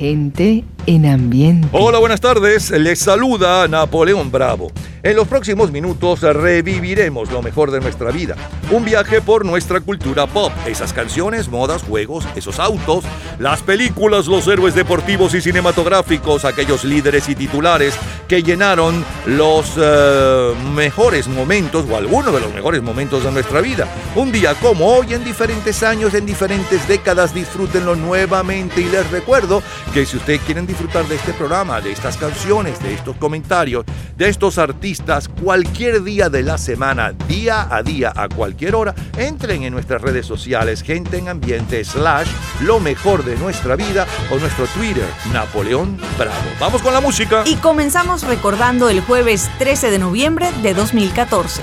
Gente en ambiente. Hola, buenas tardes. Les saluda Napoleón Bravo. En los próximos minutos reviviremos lo mejor de nuestra vida. Un viaje por nuestra cultura pop. Esas canciones, modas, juegos, esos autos, las películas, los héroes deportivos y cinematográficos, aquellos líderes y titulares que llenaron los eh, mejores momentos o algunos de los mejores momentos de nuestra vida. Un día como hoy, en diferentes años, en diferentes décadas, disfrútenlo nuevamente y les recuerdo que si ustedes quieren disfrutar de este programa, de estas canciones, de estos comentarios, de estos artistas, cualquier día de la semana, día a día, a cualquier hora, entren en nuestras redes sociales, gente en ambiente, slash, lo mejor de nuestra vida o nuestro Twitter, Napoleón Bravo. Vamos con la música. Y comenzamos recordando el jueves 13 de noviembre de 2014.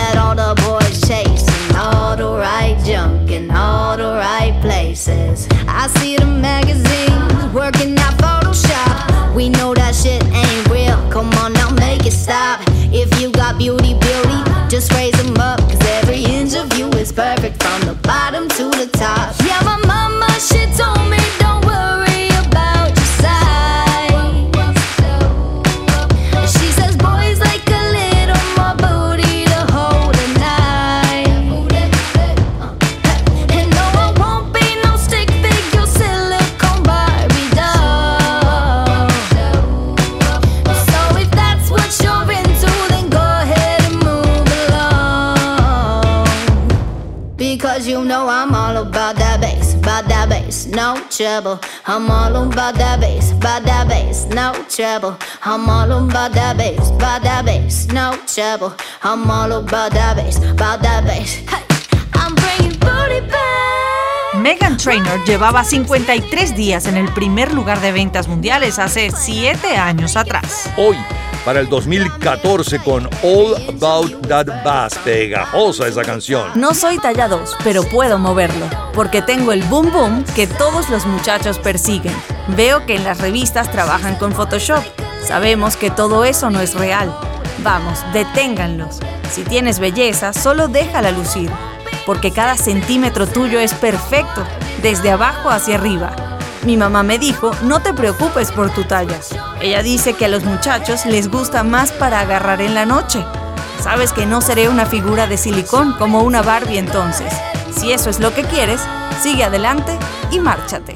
places. I see the magazines working out Photoshop. We know that shit ain't real. Come on now, make it stop. If you got beauty, beauty, just raise them up. Cause every inch of you is perfect from the bottom to the top. Trouble. I'm all about that bass, about that bass, no trouble. I'm all about that bass, about that bass, no trouble. I'm all about that bass, about that bass. Hey, I'm bringing booty back. Megan Trainor llevaba 53 días en el primer lugar de ventas mundiales hace 7 años atrás. Hoy, para el 2014, con All About That Bass. Pegajosa esa canción. No soy talla 2, pero puedo moverlo, porque tengo el boom boom que todos los muchachos persiguen. Veo que en las revistas trabajan con Photoshop. Sabemos que todo eso no es real. Vamos, deténganlos. Si tienes belleza, solo déjala lucir, porque cada centímetro tuyo es perfecto, desde abajo hacia arriba. Mi mamá me dijo, no te preocupes por tu talla. Ella dice que a los muchachos les gusta más para agarrar en la noche. Sabes que no seré una figura de silicón como una Barbie entonces. Si eso es lo que quieres, sigue adelante y márchate.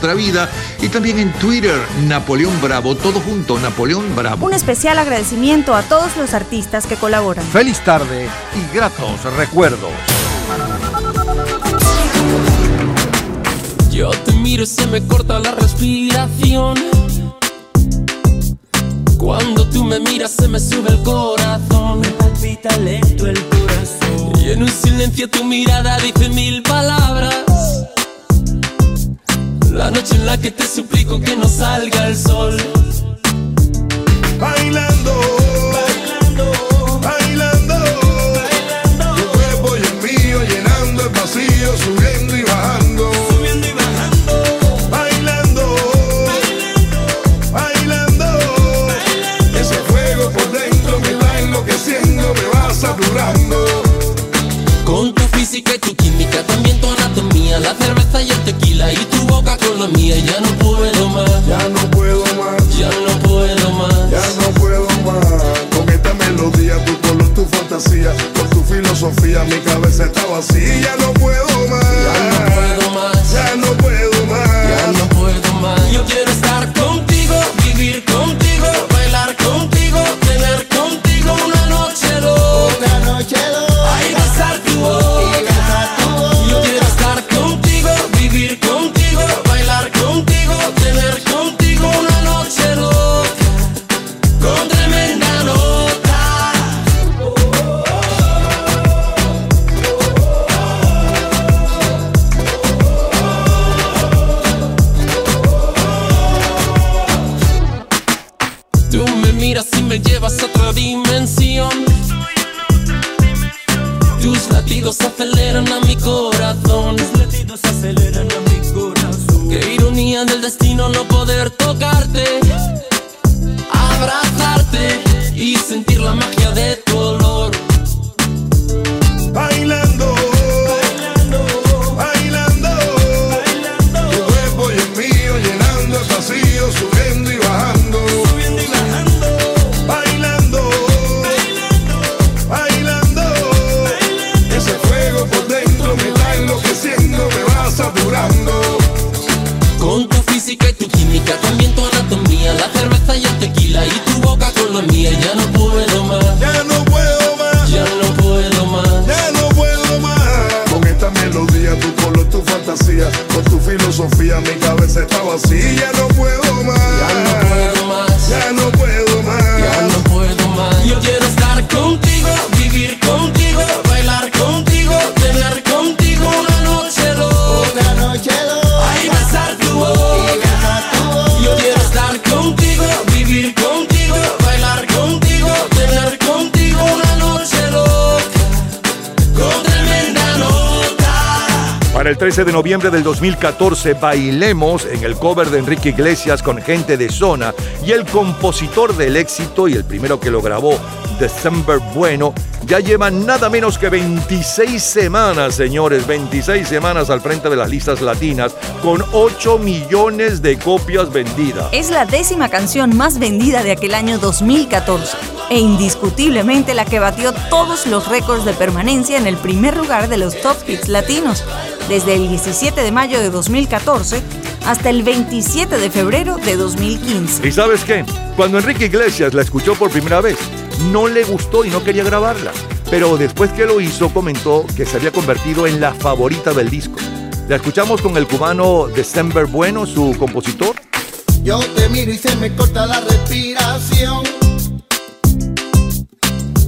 vida y también en Twitter, Napoleón Bravo, todo junto, Napoleón Bravo. Un especial agradecimiento a todos los artistas que colaboran. Feliz tarde y gratos recuerdos. Yo te miro y se me corta la respiración. Cuando tú me miras se me sube el corazón. Me palpita lento el corazón. Y en un silencio tu mirada dice mil palabras. La noche en la que te suplico que no salga el sol. Bailando, Bailando, bailando, bailando. tu cuerpo y el mío llenando el vacío, subiendo y bajando. Subiendo y bajando. Bailando, bailando, ese fuego por dentro me va enloqueciendo, me va saturando. Con tu física y tu química, también tu anatomía, la cerveza y el tequila mía. Ya no puedo más, Ya no puedo más, ya no puedo más. ya no puedo más. Con esta melodía, tu color, tu fantasía, con tu filosofía, mi cabeza está vacía. Ya no puedo 13 de noviembre del 2014 bailemos en el cover de Enrique Iglesias con gente de zona y el compositor del éxito y el primero que lo grabó, December Bueno, ya lleva nada menos que 26 semanas, señores, 26 semanas al frente de las listas latinas con 8 millones de copias vendidas. Es la décima canción más vendida de aquel año 2014 e indiscutiblemente la que batió todos los récords de permanencia en el primer lugar de los top hits latinos, desde el 17 de mayo de 2014 hasta el 27 de febrero de 2015. ¿Y sabes qué? Cuando Enrique Iglesias la escuchó por primera vez, no le gustó y no quería grabarla. Pero después que lo hizo, comentó que se había convertido en la favorita del disco. La escuchamos con el cubano December Bueno, su compositor. Yo te miro y se me corta la respiración.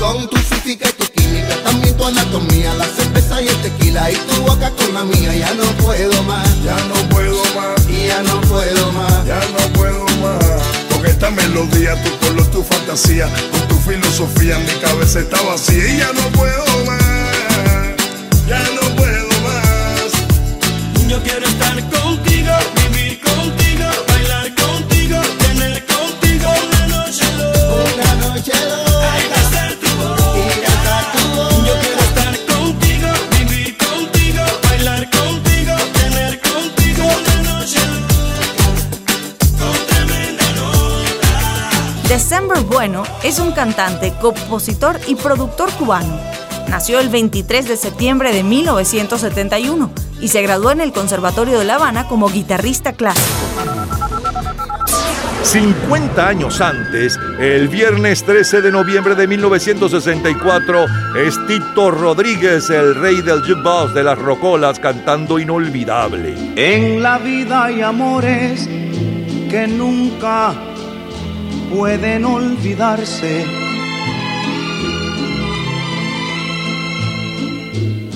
Con tu física y tu química, también tu anatomía, la cerveza y el tequila y tu boca con la mía. Ya no puedo más, Ya no puedo más, y ya no puedo más. ya no puedo más. Con esta melodía, tu color, tu fantasía, con tu filosofía, mi cabeza está vacía y ya no puedo más, ya no puedo más. Yo quiero estar contigo, December Bueno es un cantante, compositor y productor cubano. Nació el 23 de septiembre de 1971 y se graduó en el Conservatorio de La Habana como guitarrista clásico. 50 años antes, el viernes 13 de noviembre de 1964, es Tito Rodríguez, el rey del jukebox de las rocolas, cantando Inolvidable. En la vida hay amores que nunca pueden olvidarse.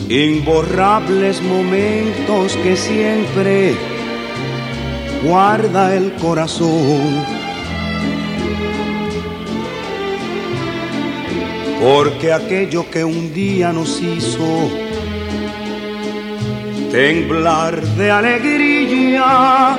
Imborrables momentos que siempre guarda el corazón. Porque aquello que un día nos hizo temblar de alegría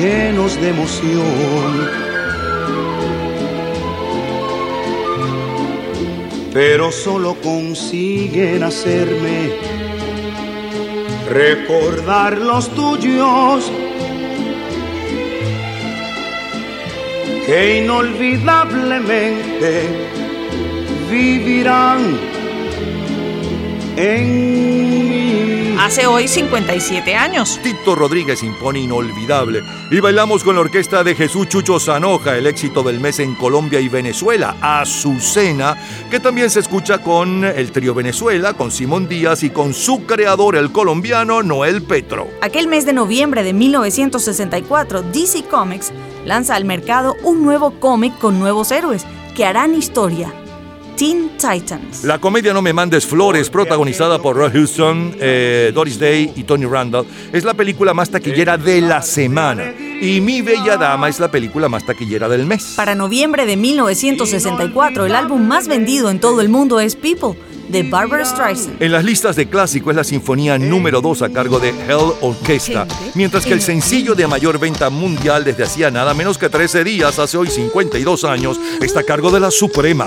llenos de emoción. Pero solo consiguen hacerme recordar los tuyos que inolvidablemente vivirán en mí. Hace hoy 57 años. Tito Rodríguez impone inolvidable. Y bailamos con la orquesta de Jesús Chucho Zanoja, el éxito del mes en Colombia y Venezuela, Azucena, que también se escucha con el trío Venezuela, con Simón Díaz y con su creador, el colombiano Noel Petro. Aquel mes de noviembre de 1964, DC Comics lanza al mercado un nuevo cómic con nuevos héroes que harán historia. Teen Titans. La comedia No me mandes flores, protagonizada por Roy Houston, eh, Doris Day y Tony Randall, es la película más taquillera de la semana. Y Mi Bella Dama es la película más taquillera del mes. Para noviembre de 1964, el álbum más vendido en todo el mundo es People, de Barbara Streisand. En las listas de clásico es la sinfonía número 2 a cargo de Hell Orchestra, mientras que el sencillo de mayor venta mundial desde hacía nada menos que 13 días, hace hoy 52 años, está a cargo de la Suprema.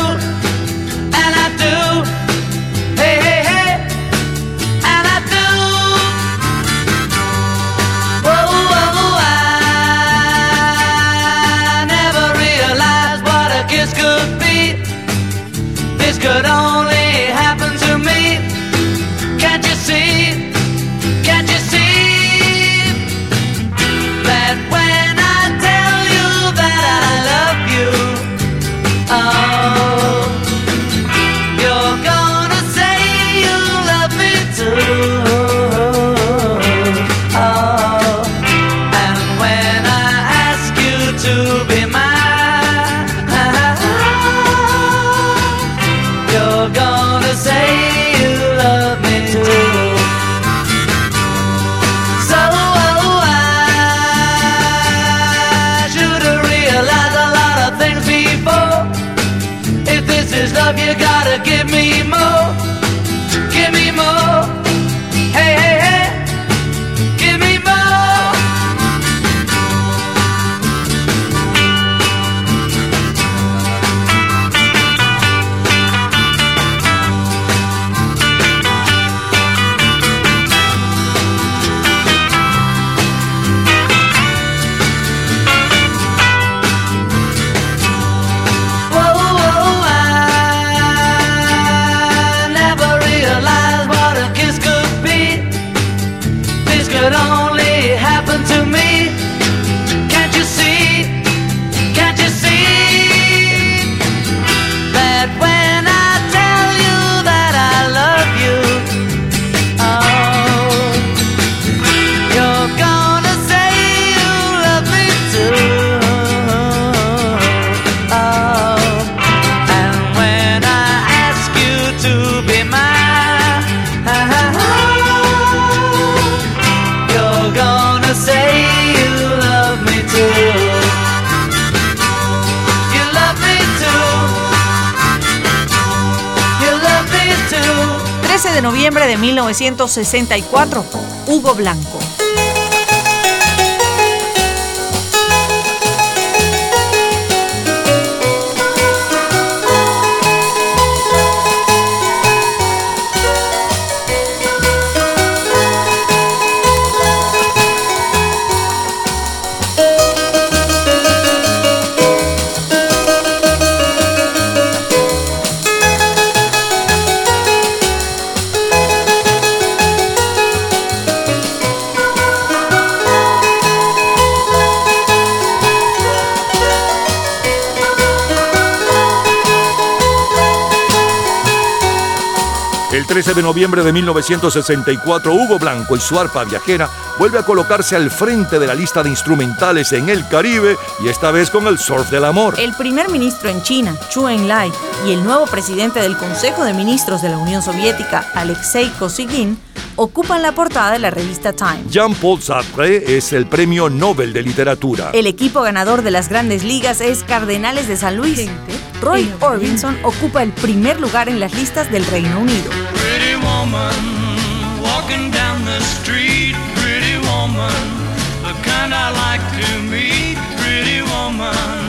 1964, Hugo Blanco. 13 de noviembre de 1964, Hugo Blanco y su arpa viajera vuelve a colocarse al frente de la lista de instrumentales en el Caribe y esta vez con el surf del amor. El primer ministro en China, Chu Enlai, y el nuevo presidente del Consejo de Ministros de la Unión Soviética, Alexei Kosygin, ocupan la portada de la revista Time. Jean-Paul Sartre es el premio Nobel de Literatura. El equipo ganador de las grandes ligas es Cardenales de San Luis. Roy Orbison ocupa el primer lugar en las listas del Reino Unido. Pretty woman, walking down the street, pretty woman, the kind I like to meet, pretty woman.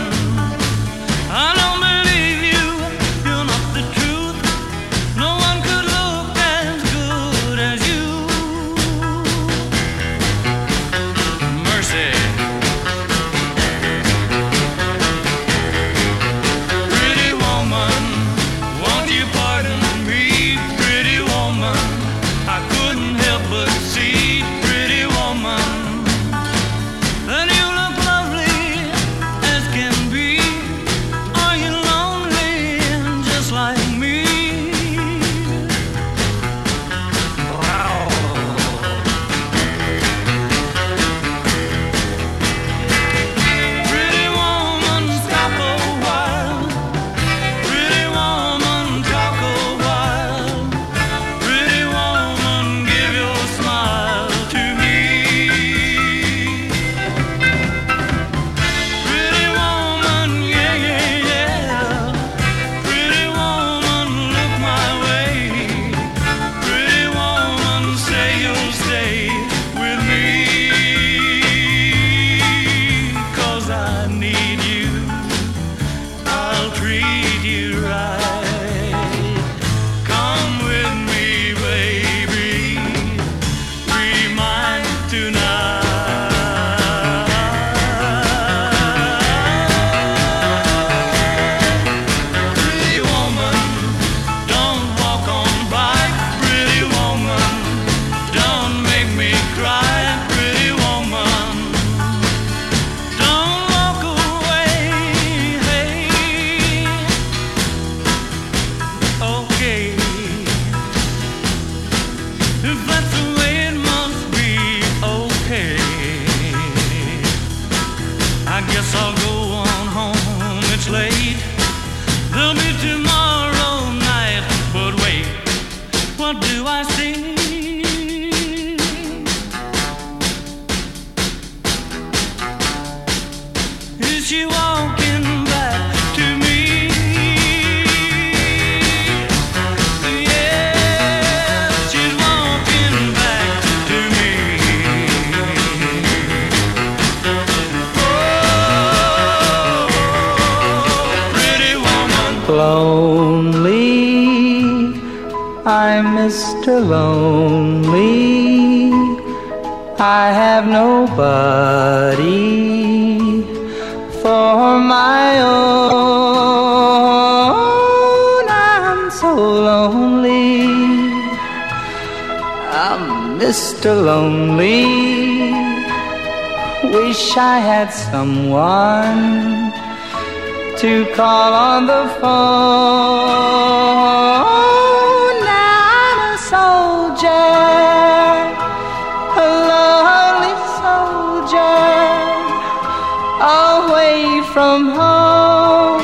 From home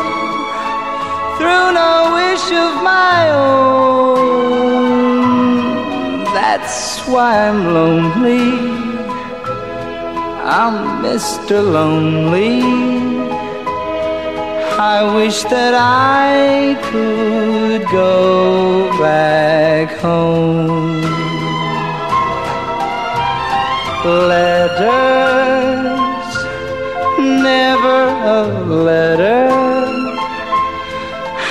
through no wish of my own. That's why I'm lonely. I'm Mr. Lonely. I wish that I could go back home. Letters never a letter.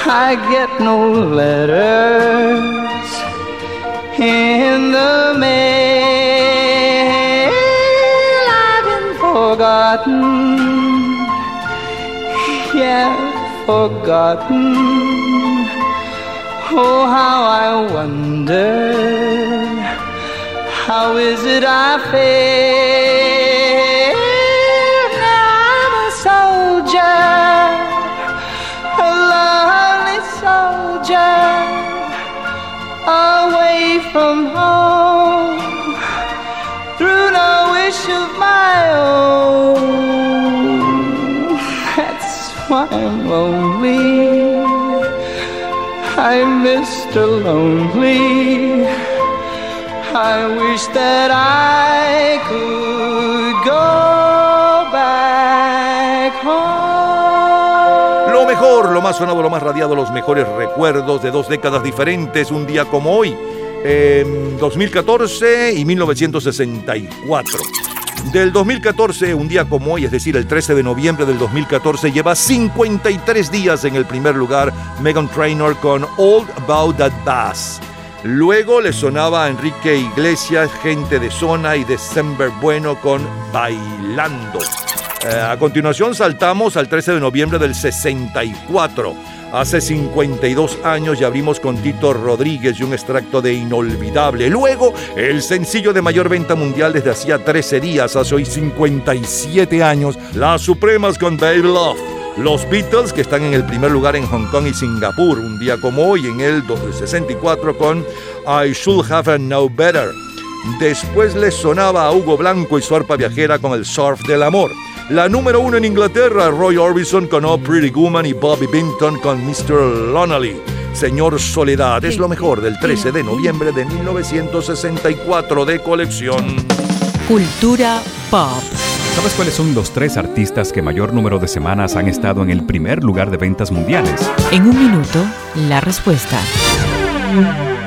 I get no letters in the mail. I've been forgotten, yeah, forgotten. Oh, how I wonder, how is it I feel? Mr. Lonely. I wish that I could go back home. Lo mejor, lo más sonado, lo más radiado, los mejores recuerdos de dos décadas diferentes, un día como hoy, en 2014 y 1964. Del 2014, un día como hoy, es decir, el 13 de noviembre del 2014, lleva 53 días en el primer lugar Megan Trainor con All About That Bass. Luego le sonaba a Enrique Iglesias, Gente de Zona y December Bueno con Bailando. Eh, a continuación saltamos al 13 de noviembre del 64. Hace 52 años ya abrimos con Tito Rodríguez y un extracto de Inolvidable. Luego, el sencillo de mayor venta mundial desde hacía 13 días, hace hoy 57 años, Las Supremas con Baby Love. Los Beatles que están en el primer lugar en Hong Kong y Singapur, un día como hoy en el 64 con I Should Have Known Better. Después les sonaba a Hugo Blanco y su arpa viajera con el Surf del Amor. La número uno en Inglaterra, Roy Orbison con Oh Pretty Woman y Bobby Binton con Mr. Lonely. Señor Soledad es lo mejor del 13 de noviembre de 1964 de colección. Cultura pop. ¿Sabes cuáles son los tres artistas que mayor número de semanas han estado en el primer lugar de ventas mundiales? En un minuto, la respuesta.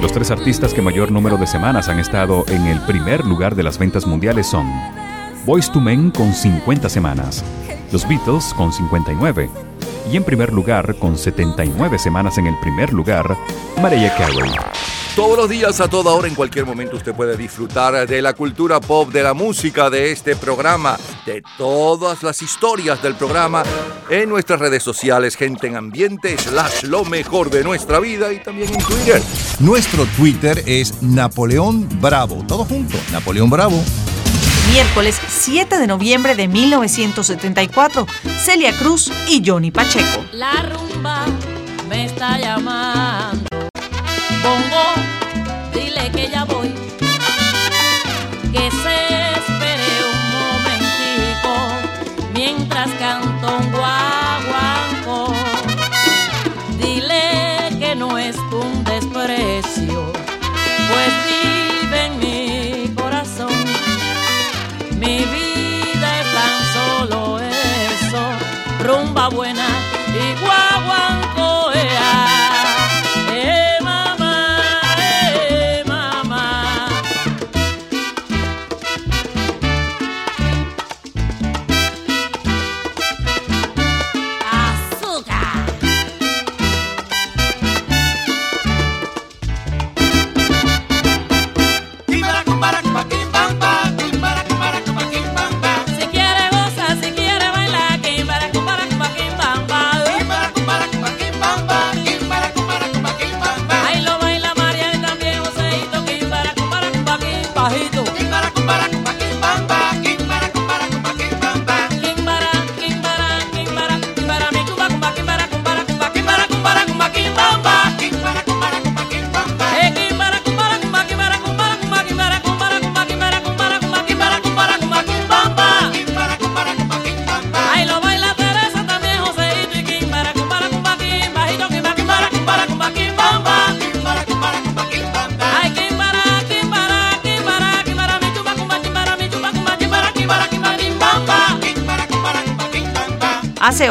Los tres artistas que mayor número de semanas han estado en el primer lugar de las ventas mundiales son Boyz II Men con 50 semanas, los Beatles con 59 y en primer lugar con 79 semanas en el primer lugar, Mariah Carey. Todos los días, a toda hora, en cualquier momento, usted puede disfrutar de la cultura pop, de la música, de este programa, de todas las historias del programa en nuestras redes sociales, gente en ambiente, slash lo mejor de nuestra vida y también en Twitter. Nuestro Twitter es Napoleón Bravo. Todo junto, Napoleón Bravo. Miércoles 7 de noviembre de 1974, Celia Cruz y Johnny Pacheco. La rumba me está llamando. Bongo, dile que ya voy.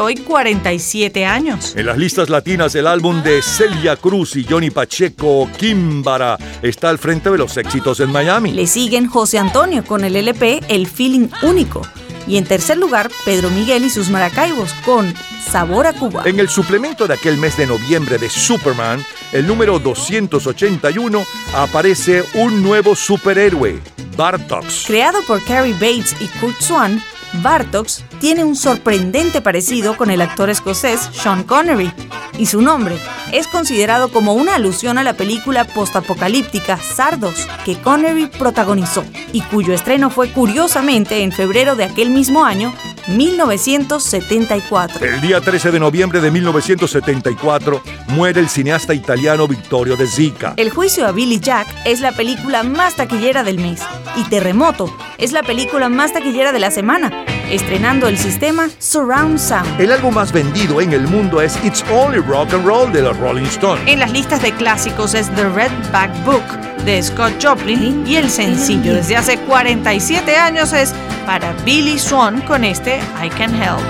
Hoy 47 años. En las listas latinas, el álbum de Celia Cruz y Johnny Pacheco, Kimbara, está al frente de los éxitos en Miami. Le siguen José Antonio con el LP El Feeling Único. Y en tercer lugar, Pedro Miguel y sus Maracaibos con Sabor a Cuba. En el suplemento de aquel mes de noviembre de Superman, el número 281, aparece un nuevo superhéroe, Bartox. Creado por Carrie Bates y Kurt Swan, Bartox tiene un sorprendente parecido con el actor escocés Sean Connery, y su nombre es considerado como una alusión a la película postapocalíptica Sardos, que Connery protagonizó, y cuyo estreno fue curiosamente en febrero de aquel mismo año, 1974. El día 13 de noviembre de 1974 muere el cineasta italiano Vittorio De Sica. El juicio a Billy Jack es la película más taquillera del mes y Terremoto es la película más taquillera de la semana, estrenando el sistema Surround Sound. El álbum más vendido en el mundo es It's Only Rock and Roll de los Rolling Stones. En las listas de clásicos es The Red Back Book de Scott Joplin y el sencillo desde hace 47 años es para Billy Swan con este I Can Help.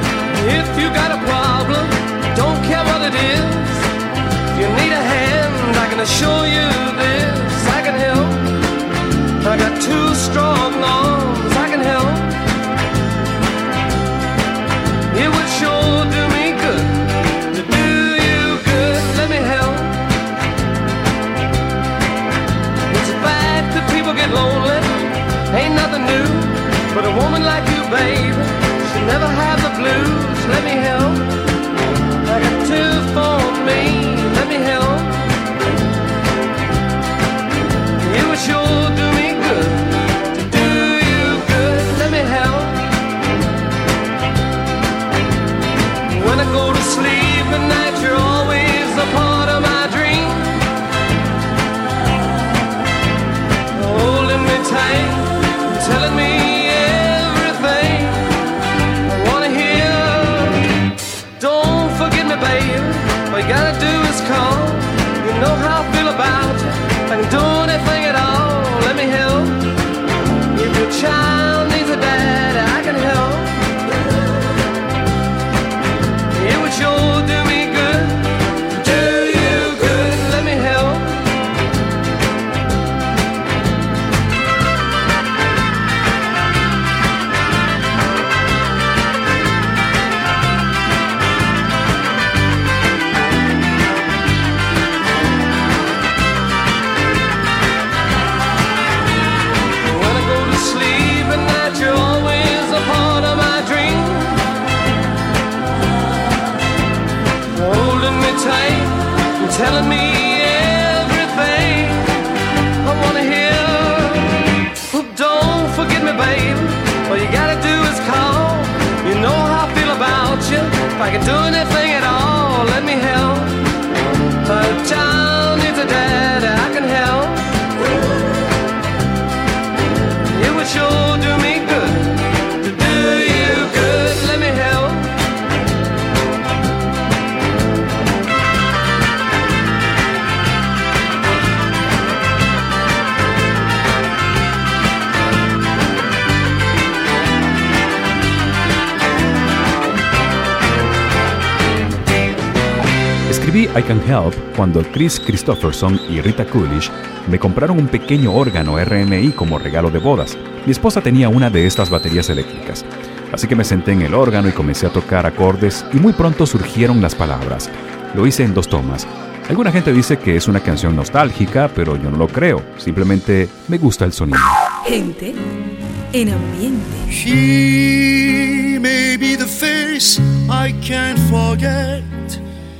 If you got a problem, don't care what it is. If you need a hand, I can assure you this. I can help. I got two strong arms. I can help. It would sure do me good to do you good. Let me help. It's a fact that people get lonely. Ain't nothing new. But a woman like you, baby, never have the blues. Let me help. I got two for me. Telling me everything I wanna hear. Oh, don't forget me, babe. All you gotta do is call. You know how I feel about you. If I can do anything at all, let me help. A child I Can Help cuando Chris Christopherson y Rita Coolidge me compraron un pequeño órgano RMI como regalo de bodas. Mi esposa tenía una de estas baterías eléctricas. Así que me senté en el órgano y comencé a tocar acordes y muy pronto surgieron las palabras. Lo hice en dos tomas. Alguna gente dice que es una canción nostálgica, pero yo no lo creo. Simplemente me gusta el sonido. Gente en ambiente. She may be the face I can't forget,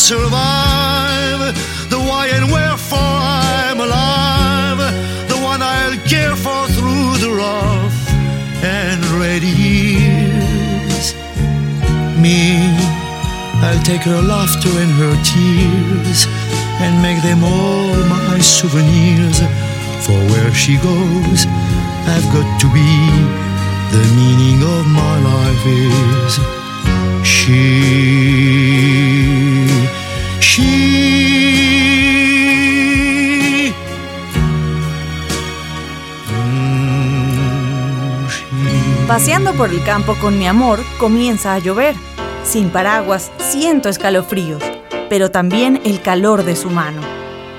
Survive, the why and wherefore I'm alive, the one I'll care for through the rough and ready years. Me, I'll take her laughter and her tears and make them all my souvenirs. For where she goes, I've got to be. The meaning of my life is she. She. Paseando por el campo con mi amor, comienza a llover. Sin paraguas, siento escalofríos, pero también el calor de su mano.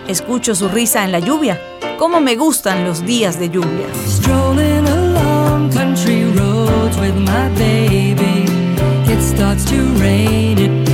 Escucho su risa en la lluvia. Cómo me gustan los días de lluvia. Strolling along country roads with my baby. It starts to rain, it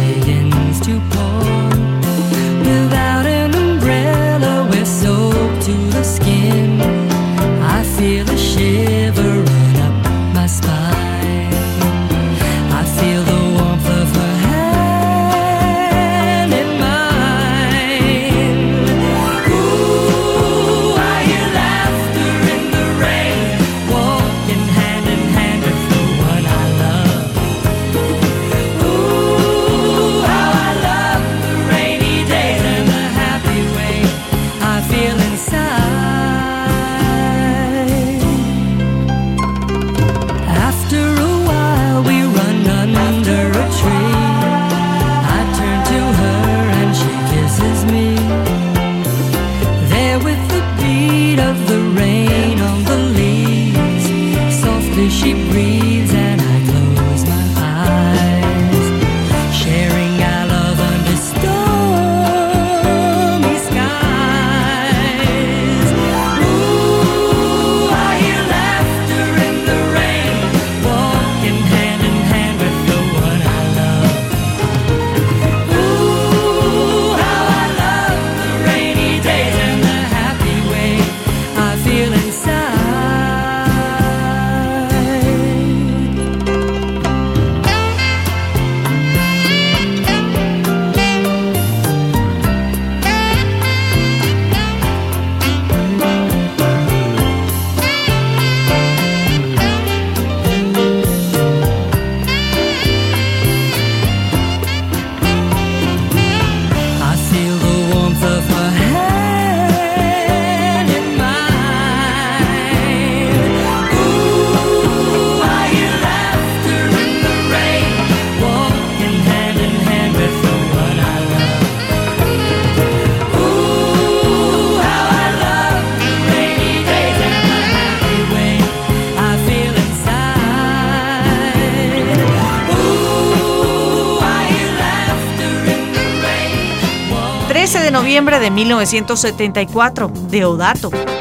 1974, Deodato.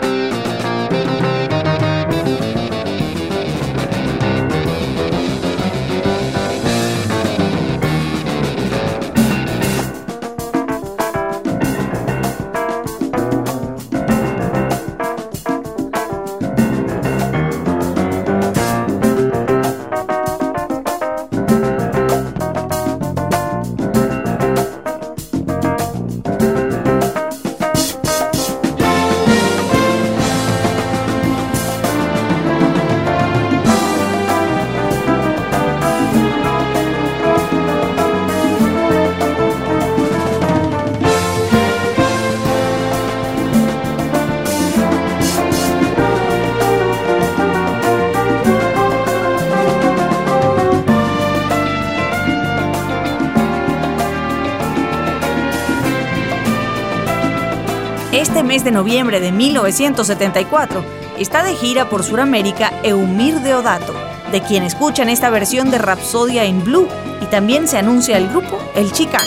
Mes de noviembre de 1974 está de gira por Sudamérica Eumir Deodato, de quien escuchan esta versión de Rapsodia en Blue y también se anuncia el grupo El Chicano.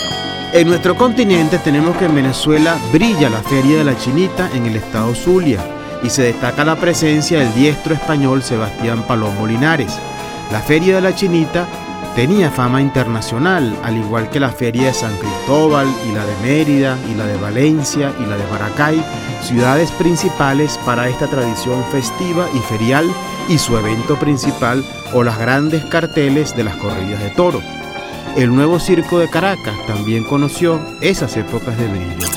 En nuestro continente tenemos que en Venezuela brilla la Feria de la Chinita en el estado Zulia y se destaca la presencia del diestro español Sebastián Palomo Linares. La Feria de la Chinita tenía fama internacional, al igual que la Feria de San Cristóbal y la de Mérida y la de Valencia y la de Maracay, ciudades principales para esta tradición festiva y ferial y su evento principal o las grandes carteles de las corridas de toro. El nuevo circo de Caracas también conoció esas épocas de brillo.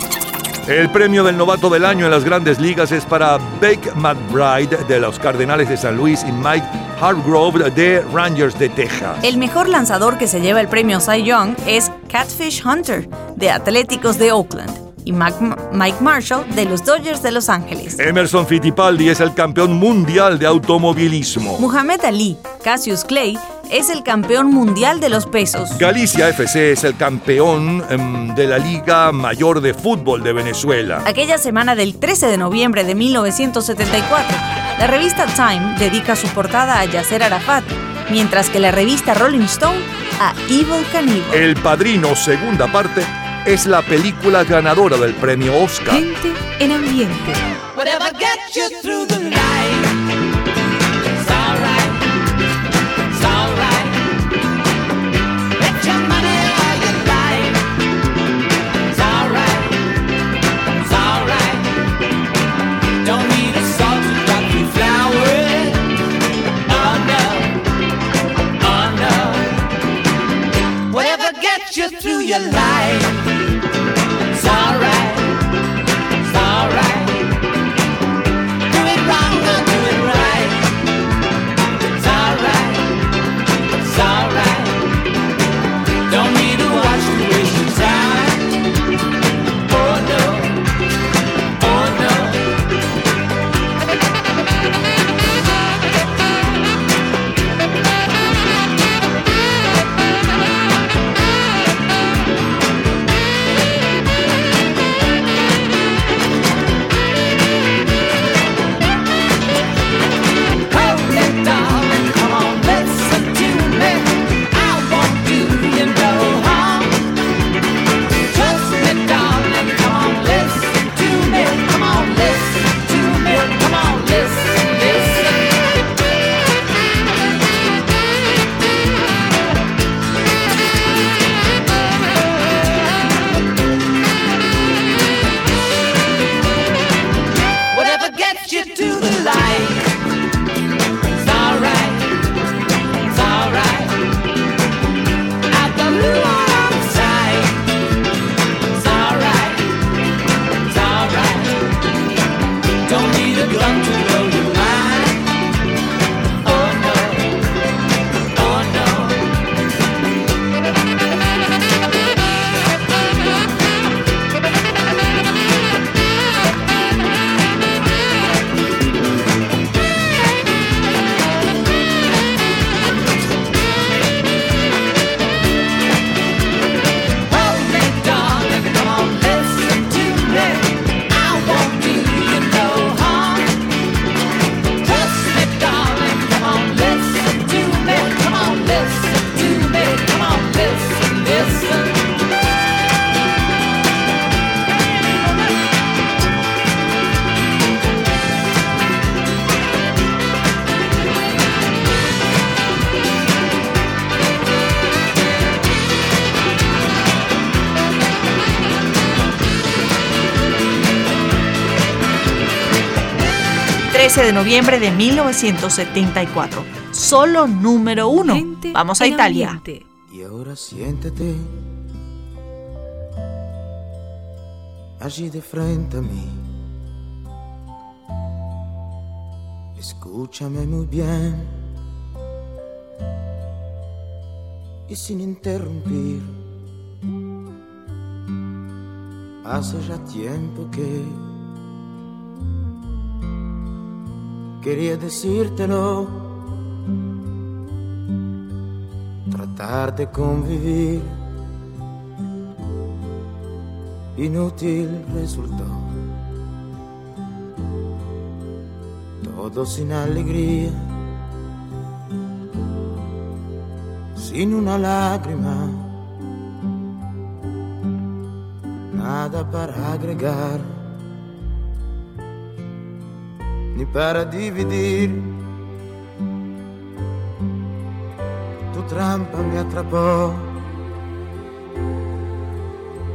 El premio del novato del año en las grandes ligas es para Bake McBride de los Cardenales de San Luis y Mike Hargrove de Rangers de Texas. El mejor lanzador que se lleva el premio Cy Young es Catfish Hunter de Atléticos de Oakland y Mike Marshall de los Dodgers de Los Ángeles. Emerson Fittipaldi es el campeón mundial de automovilismo. Muhammad Ali, Cassius Clay, es el campeón mundial de los pesos. Galicia FC es el campeón em, de la Liga Mayor de Fútbol de Venezuela. Aquella semana del 13 de noviembre de 1974, la revista Time dedica su portada a Yasser Arafat, mientras que la revista Rolling Stone a Evil Knievel. El Padrino, segunda parte, es la película ganadora del premio Oscar. Gente en ambiente. De noviembre de 1974. Solo número uno. Vamos a Italia. ambiente. Y ahora siéntete allí de frente a mí. Escúchame muy bien y sin interrumpir. Hace ya tiempo que quería decírtelo, tratar de convivir. Inútil resultó, todo sin alegría, sin una lágrima, nada para agregar, ni para dividir. Tu trampa me atrapó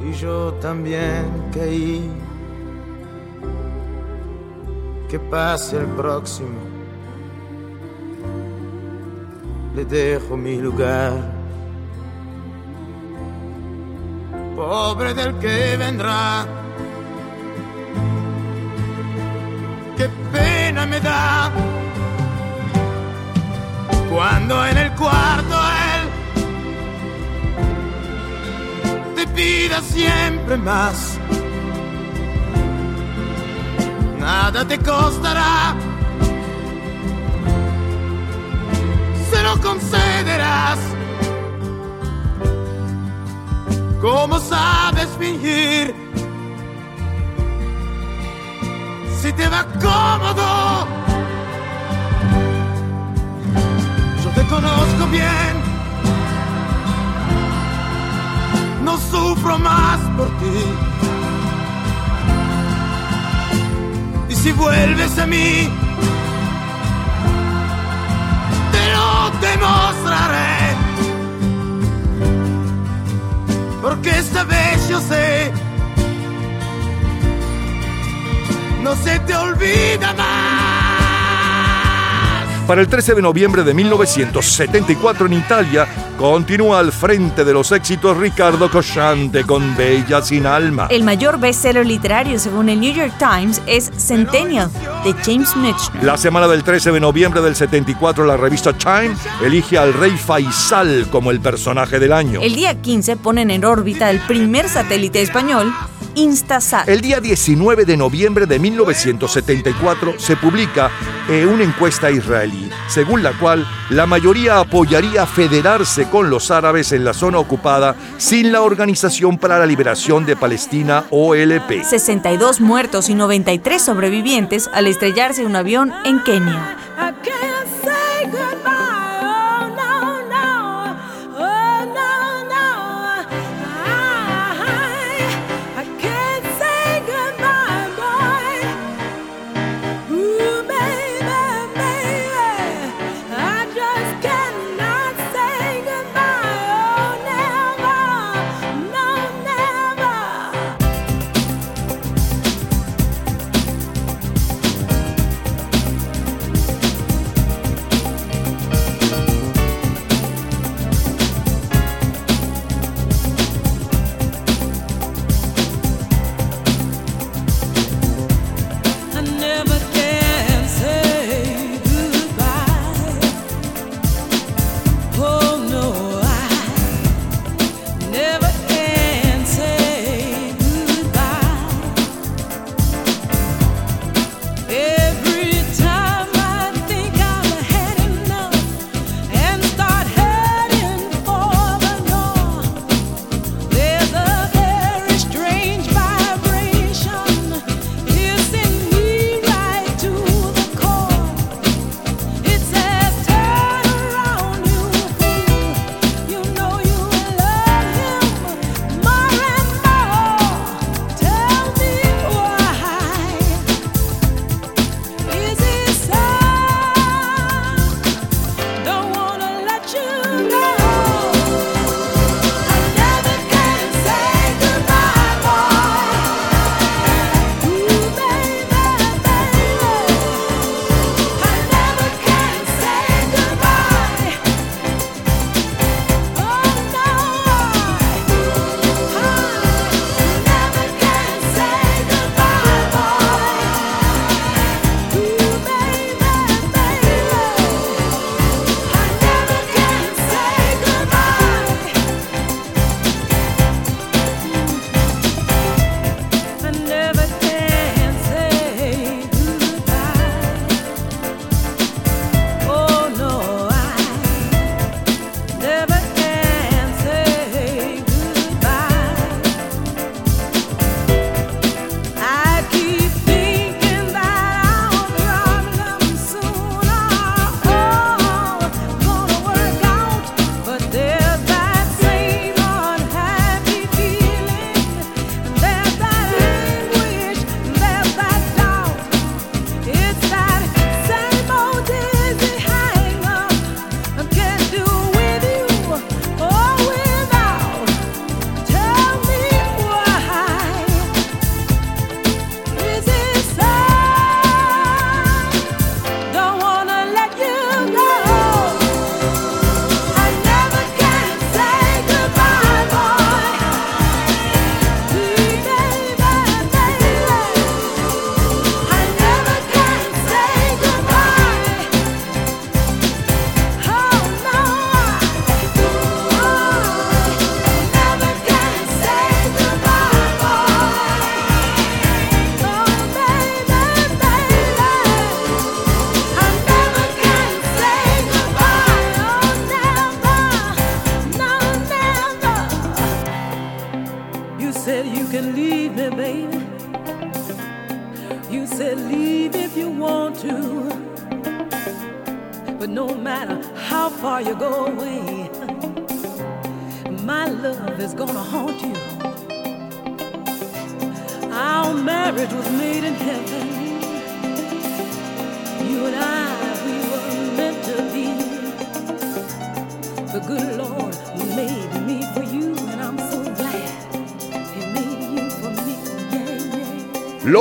y yo también caí. Que pase el próximo, le dejo mi lugar. Pobre del que vendrá, da cuando en el cuarto él te pida siempre más. Nada te costará, se lo concederás. ¿Cómo sabes fingir? Te va cómodo, yo te conozco bien. No sufro más por ti. Y si vuelves a mí, te lo demostraré. Porque esta vez yo sé, no se te olvida más. Para el 13 de noviembre de 1974 en Italia, continúa al frente de los éxitos Ricardo Cosciante con Bella sin alma. El mayor bestseller literario según el New York Times es Centennial de James Michener. La semana del 13 de noviembre del 74, la revista Time elige al rey Faisal como el personaje del año. El día 15 ponen en órbita el primer satélite español, Instasat. El día 19 de noviembre de 1974 se publica eh, una encuesta israelí, según la cual la mayoría apoyaría federarse con los árabes en la zona ocupada sin la Organización para la Liberación de Palestina, OLP. 62 muertos y 93 sobrevivientes al estrellarse un avión en Kenia.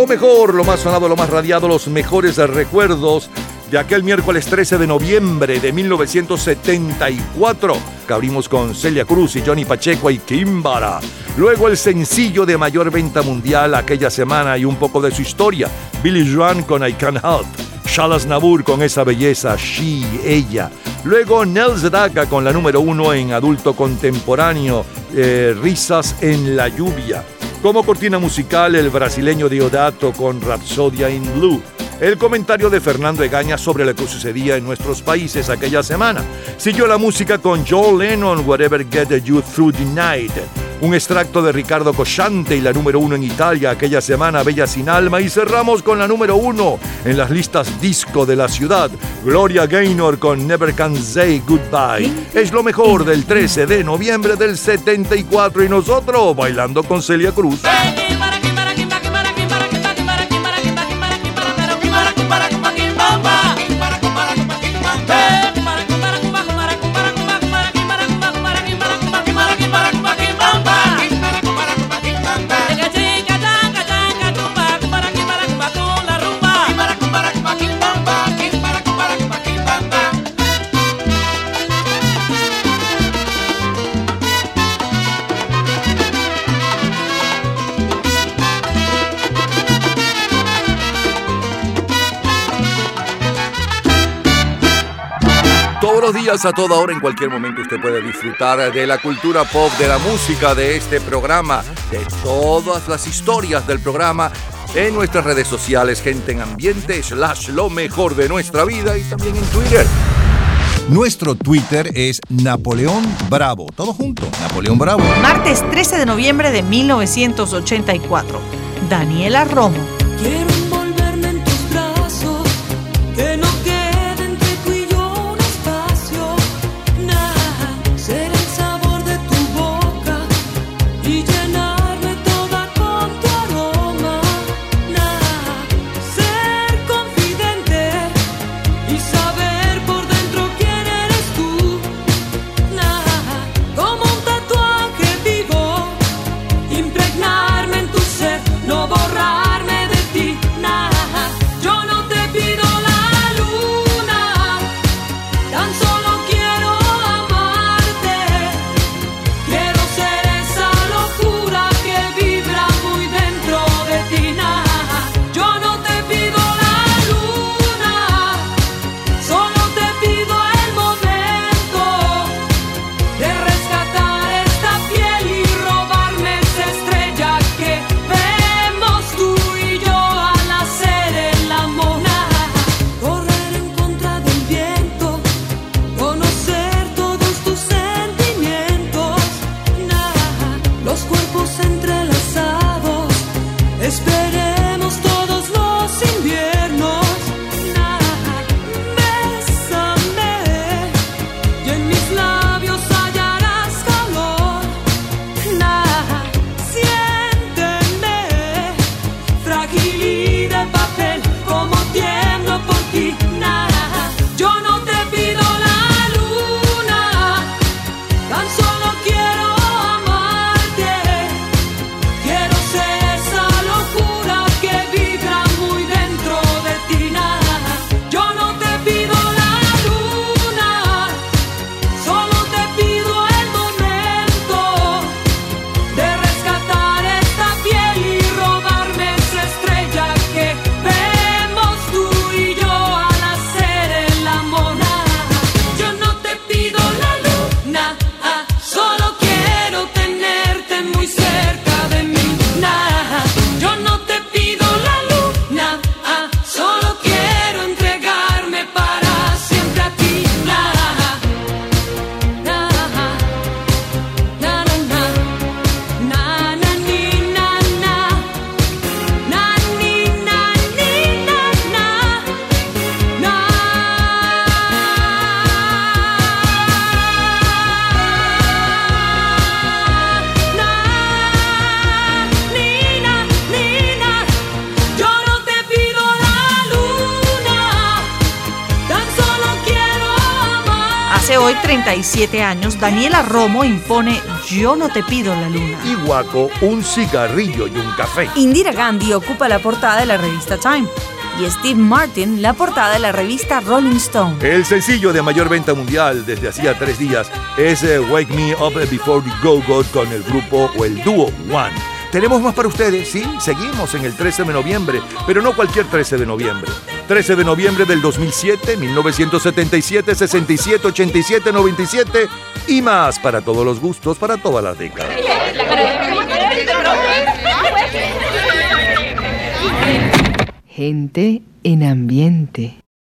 Lo mejor, lo más sonado, lo más radiado, los mejores recuerdos de aquel miércoles 13 de noviembre de 1974, que abrimos con Celia Cruz y Johnny Pacheco y Kimbara. Luego el sencillo de mayor venta mundial aquella semana y un poco de su historia, Billy Joan con I Can't Help, Shalas Nabur con esa belleza, She, ella. Luego Nels Sedaka con la número uno en adulto contemporáneo, eh, Risas en la lluvia. Como cortina musical, el brasileño Diodato con Rapsodia in Blue. El comentario de Fernando Egaña sobre lo que sucedía en nuestros países aquella semana. Siguió la música con John Lennon, Whatever Get You Through the Night. Un extracto de Ricardo Cosciante y la número uno en Italia aquella semana, Bella sin Alma. Y cerramos con la número uno en las listas disco de la ciudad, Gloria Gaynor con Never Can Say Goodbye. Es lo mejor del 13 de noviembre del 74 y nosotros bailando con Celia Cruz. Días, a toda hora, en cualquier momento, usted puede disfrutar de la cultura pop, de la música, de este programa, de todas las historias del programa en nuestras redes sociales, gente en ambiente, slash lo mejor de nuestra vida y también en Twitter. Nuestro Twitter es Napoleón Bravo. Todo junto, Napoleón Bravo. Martes 13 de noviembre de 1984. Daniela Romo. Quiero envolverme en tus brazos, que no 37 años, Daniela Romo impone Yo no te pido la luna. Y Guaco, un cigarrillo y un café. Indira Gandhi ocupa la portada de la revista Time. Y Steve Martin la portada de la revista Rolling Stone. El sencillo de mayor venta mundial desde hacía tres días es eh, Wake Me Up Before the Go Go con el grupo o el dúo One. Tenemos más para ustedes, sí, seguimos en el 13 de noviembre, pero no cualquier 13 de noviembre. 13 de noviembre del 2007, 1977, 67, 87, 97 y más para todos los gustos, para todas las décadas. Gente en ambiente.